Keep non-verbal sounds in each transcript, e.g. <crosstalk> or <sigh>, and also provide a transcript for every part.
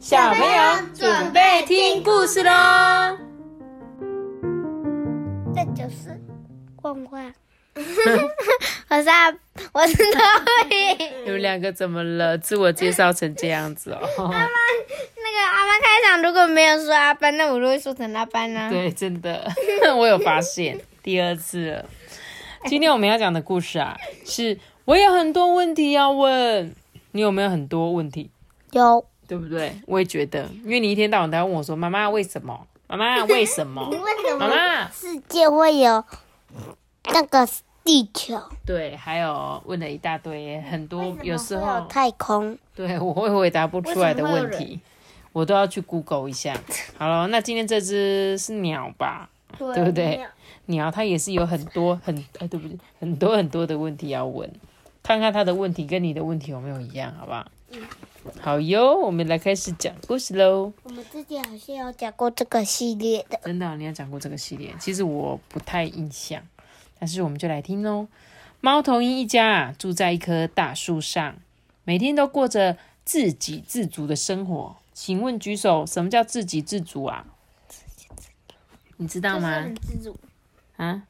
小朋友准备听故事喽。这就是逛逛。我是阿，我是托比。你们两个怎么了？自我介绍成这样子哦。阿妈，那个阿妈开场如果没有说阿班，那我就会说成阿班呢。对，真的，<laughs> 我有发现第二次了。<laughs> 今天我们要讲的故事啊，是我有很多问题要问。你有没有很多问题？有，对不对？我也觉得，因为你一天到晚都要问我说：“妈妈为什么？妈妈为什么？<laughs> 为什妈妈世界会有那个地球？对，还有问了一大堆，很多有时候太空，对我会回答不出来的问题，我都要去 Google 一下。好了，那今天这只是鸟吧？对不对？鸟它也是有很多很哎，对不对？很多很多的问题要问。看看它的问题跟你的问题有没有一样，好不好？嗯，好哟，我们来开始讲故事喽。我们之前好像有讲过这个系列的，真的，你有讲过这个系列？其实我不太印象，但是我们就来听喽。猫头鹰一家啊，住在一棵大树上，每天都过着自给自足的生活。请问举手，什么叫自给自足啊？你知道吗？很知足啊？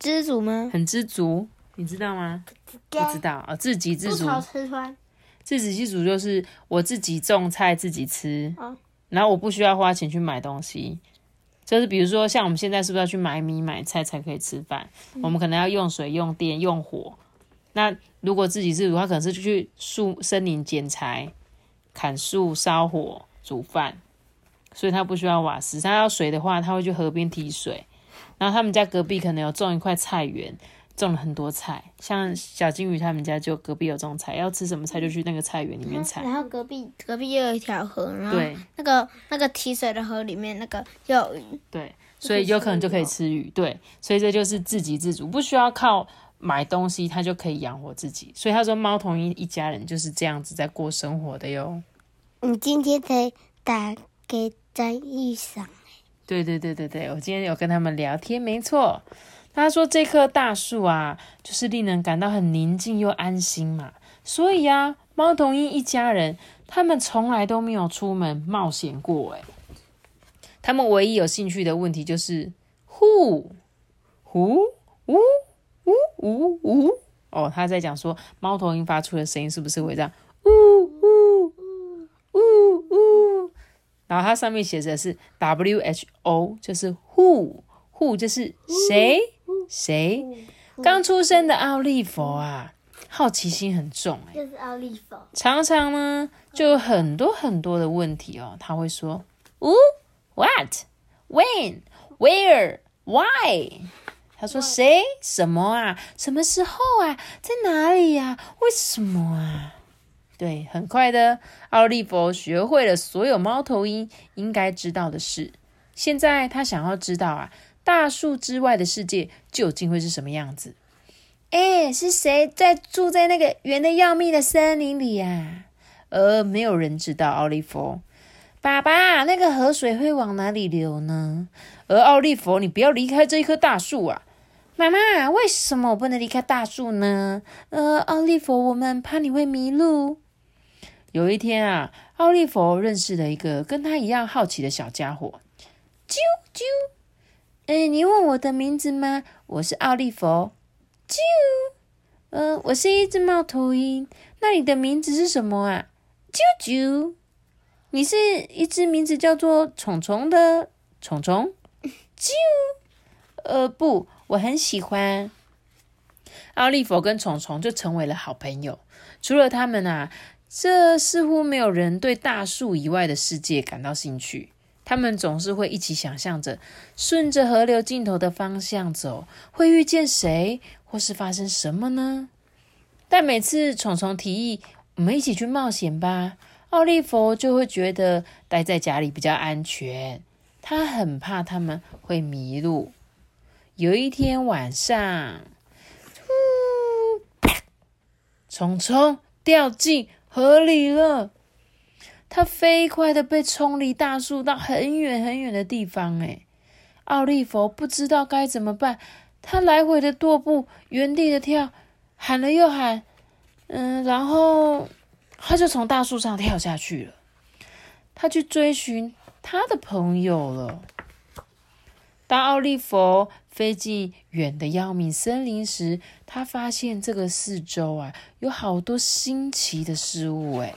知足吗？很知足。你知道吗？不知道啊，自给自足。自给自足就是我自己种菜自己吃，然后我不需要花钱去买东西。就是比如说，像我们现在是不是要去买米买菜才可以吃饭？我们可能要用水、用电、用火。那如果自给自足，他可能是去树森林捡柴、砍树、烧火、煮饭，所以他不需要瓦斯。他要水的话，他会去河边提水。然后他们家隔壁可能有种一块菜园。种了很多菜，像小金鱼他们家就隔壁有种菜，要吃什么菜就去那个菜园里面采。然后隔壁隔壁又有一条河，然后那个那个提水的河里面那个又有鱼。对，所以有可能就可以吃鱼。对，所以这就是自给自足，不需要靠买东西，它就可以养活自己。所以他说猫头鹰一家人就是这样子在过生活的哟。你今天才打给张玉裳？对对对对对，我今天有跟他们聊天，没错。他说：“这棵大树啊，就是令人感到很宁静又安心嘛。所以啊，猫头鹰一家人他们从来都没有出门冒险过。诶他们唯一有兴趣的问题就是呼呼呜呜呜呜。哦，他在讲说猫头鹰发出的声音是不是会这样？呜呜呜呜？然后它上面写着是 W H O，就是 Who，Who 就是谁？”谁？刚出生的奥利弗啊，好奇心很重哎。就是奥利弗。常常呢，就有很多很多的问题哦。他会说：“哦，What? When? Where? Why？” 他说：“谁？什么啊？什么时候啊？在哪里呀？为什么啊？”对，很快的，奥利弗学会了所有猫头鹰应该知道的事。现在他想要知道啊。大树之外的世界究竟会是什么样子？哎，是谁在住在那个圆的要命的森林里呀？呃，没有人知道。奥利弗，爸爸，那个河水会往哪里流呢？而奥利弗，你不要离开这一棵大树啊！妈妈，为什么我不能离开大树呢？呃，奥利弗，我们怕你会迷路。有一天啊，奥利弗认识了一个跟他一样好奇的小家伙，啾啾。哎，你问我的名字吗？我是奥利弗。啾，呃，我是一只猫头鹰。那你的名字是什么啊？啾啾，你是一只名字叫做虫虫的虫虫。啾，呃，不，我很喜欢奥利弗跟虫虫，就成为了好朋友。除了他们啊，这似乎没有人对大树以外的世界感到兴趣。他们总是会一起想象着顺着河流尽头的方向走，会遇见谁，或是发生什么呢？但每次虫虫提议我们一起去冒险吧，奥利弗就会觉得待在家里比较安全。他很怕他们会迷路。有一天晚上，虫虫掉进河里了。他飞快的被冲离大树到很远很远的地方，哎，奥利弗不知道该怎么办，他来回的踱步，原地的跳，喊了又喊，嗯，然后他就从大树上跳下去了。他去追寻他的朋友了。当奥利弗飞进远的要命森林时，他发现这个四周啊有好多新奇的事物。哎，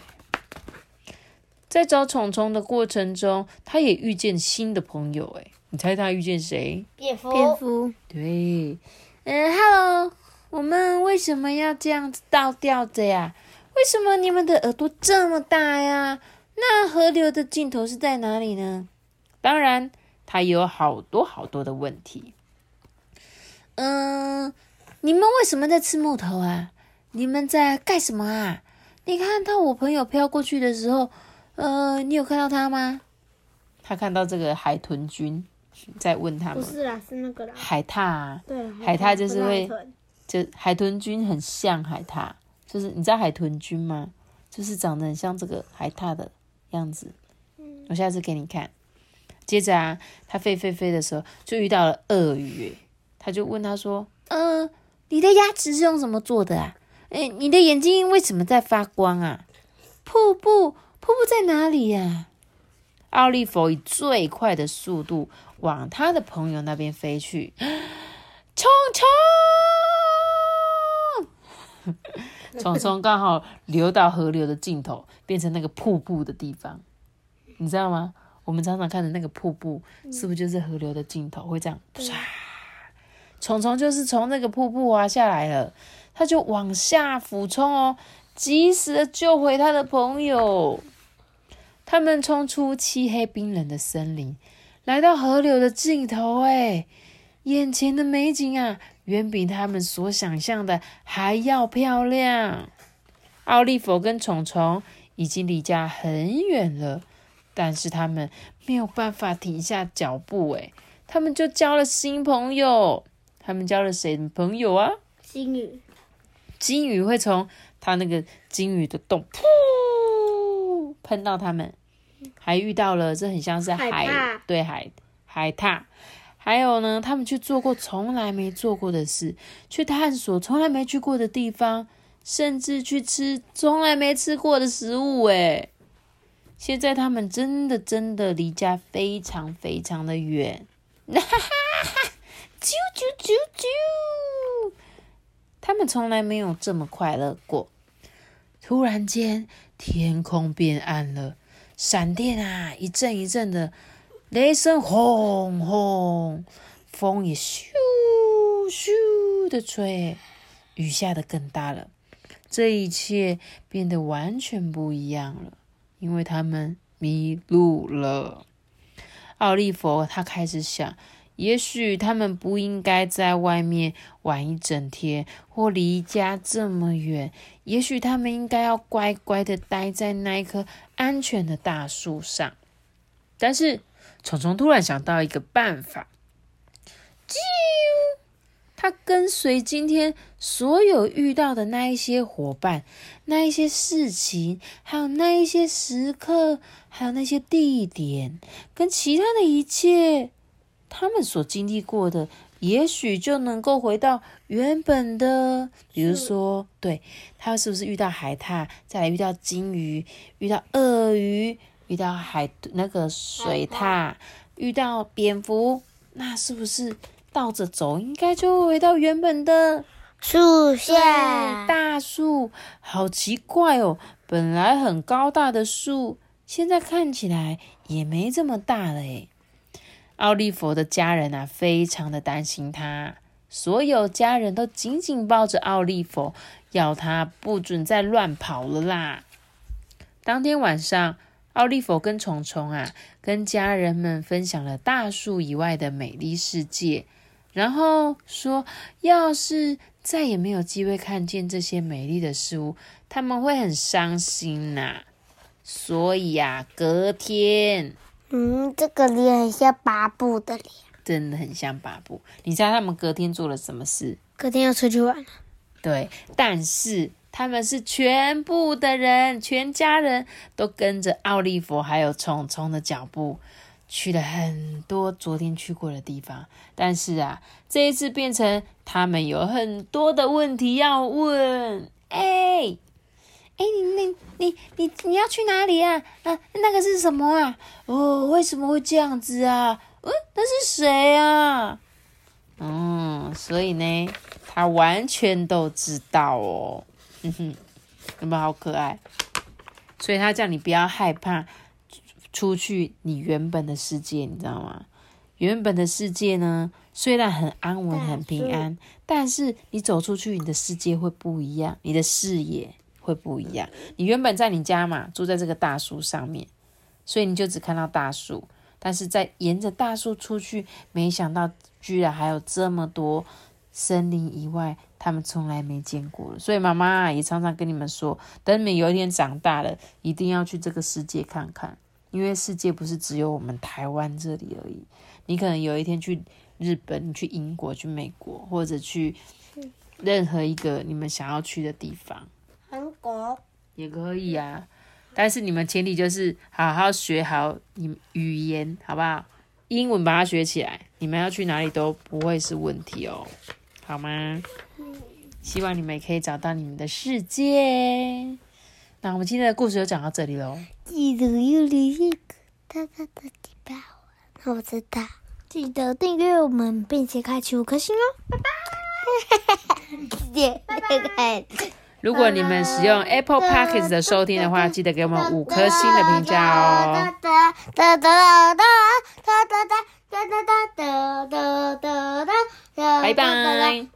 在找虫虫的过程中，他也遇见新的朋友。哎，你猜他遇见谁？蝙蝠。蝙蝠。对，嗯，Hello，我们为什么要这样子倒吊着呀？为什么你们的耳朵这么大呀？那河流的尽头是在哪里呢？当然。他有好多好多的问题。嗯，你们为什么在吃木头啊？你们在干什么啊？你看到我朋友飘过去的时候，呃，你有看到他吗？他看到这个海豚君在问他们。不是啦，是那个啦。海獭。对。海獭就是会，就海豚君很像海獭，就是你知道海豚君吗？就是长得很像这个海獭的样子。嗯。我下次给你看。接着啊，他飞飞飞的时候，就遇到了鳄鱼。他就问他说：“嗯，你的牙齿是用什么做的啊？哎，你的眼睛为什么在发光啊？瀑布，瀑布在哪里呀？”奥利弗以最快的速度往他的朋友那边飞去。冲 <gasps> 冲，虫虫 <laughs> 刚好流到河流的尽头，变成那个瀑布的地方，你知道吗？我们常常看的那个瀑布，是不是就是河流的尽头？会这样，唰！虫虫就是从那个瀑布滑下来了，他就往下俯冲哦，及时的救回他的朋友。他们冲出漆黑冰冷的森林，来到河流的尽头。哎，眼前的美景啊，远比他们所想象的还要漂亮。奥利弗跟虫虫已经离家很远了。但是他们没有办法停下脚步，哎，他们就交了新朋友。他们交了谁的朋友啊？金鱼。金鱼会从他那个金鱼的洞噗喷到他们，还遇到了这很像是海对海海獭。还有呢，他们去做过从来没做过的事，去探索从来没去过的地方，甚至去吃从来没吃过的食物，诶。现在他们真的真的离家非常非常的远，哈哈哈！啾啾啾啾！他们从来没有这么快乐过。突然间，天空变暗了，闪电啊，一阵一阵的，雷声轰轰，风也咻咻的吹，雨下的更大了。这一切变得完全不一样了。因为他们迷路了，奥利弗他开始想，也许他们不应该在外面玩一整天，或离家这么远。也许他们应该要乖乖的待在那一棵安全的大树上。但是虫虫突然想到一个办法，啾！他跟随今天所有遇到的那一些伙伴、那一些事情，还有那一些时刻，还有那些地点，跟其他的一切，他们所经历过的，也许就能够回到原本的。比如说，对他是不是遇到海獭，再来遇到金鱼，遇到鳄鱼，遇到海那个水獭，遇到蝙蝠，那是不是？倒着走，应该就会回到原本的树下。大树，好奇怪哦！本来很高大的树，现在看起来也没这么大了诶。奥利弗的家人啊，非常的担心他，所有家人都紧紧抱着奥利弗，要他不准再乱跑了啦。当天晚上，奥利弗跟虫虫啊，跟家人们分享了大树以外的美丽世界。然后说，要是再也没有机会看见这些美丽的事物，他们会很伤心呐。所以呀，隔天，嗯，这个脸很像巴布的脸，真的很像巴布。你知道他们隔天做了什么事？隔天要出去玩。对，但是他们是全部的人，全家人都跟着奥利弗还有虫虫的脚步。去了很多昨天去过的地方，但是啊，这一次变成他们有很多的问题要问。哎哎，你你你你你要去哪里啊？啊，那个是什么啊？哦，为什么会这样子啊？嗯，那是谁啊？嗯，所以呢，他完全都知道哦。嗯哼，有没有好可爱？所以他叫你不要害怕出去你原本的世界，你知道吗？原本的世界呢，虽然很安稳、很平安，但是你走出去，你的世界会不一样，你的视野会不一样。你原本在你家嘛，住在这个大树上面，所以你就只看到大树。但是在沿着大树出去，没想到居然还有这么多森林以外，他们从来没见过的。所以妈妈也常常跟你们说，等你们有一天长大了，一定要去这个世界看看，因为世界不是只有我们台湾这里而已。你可能有一天去日本、你去英国、去美国，或者去任何一个你们想要去的地方，也可以啊。但是你们前提就是好好学好你语言，好不好？英文把它学起来，你们要去哪里都不会是问题哦，好吗？希望你们也可以找到你们的世界。那我们今天的故事就讲到这里喽。记得要留一个大大的地包，那我知道。记得订阅我们，并且开启五颗星哦，<laughs> 拜拜。谢谢。如果你们使用 Apple p o c k e t 的收听的话，记得给我们五颗星的评价哦。哒哒哒哒哒哒哒哒哒哒哒哒哒哒哒，拜拜。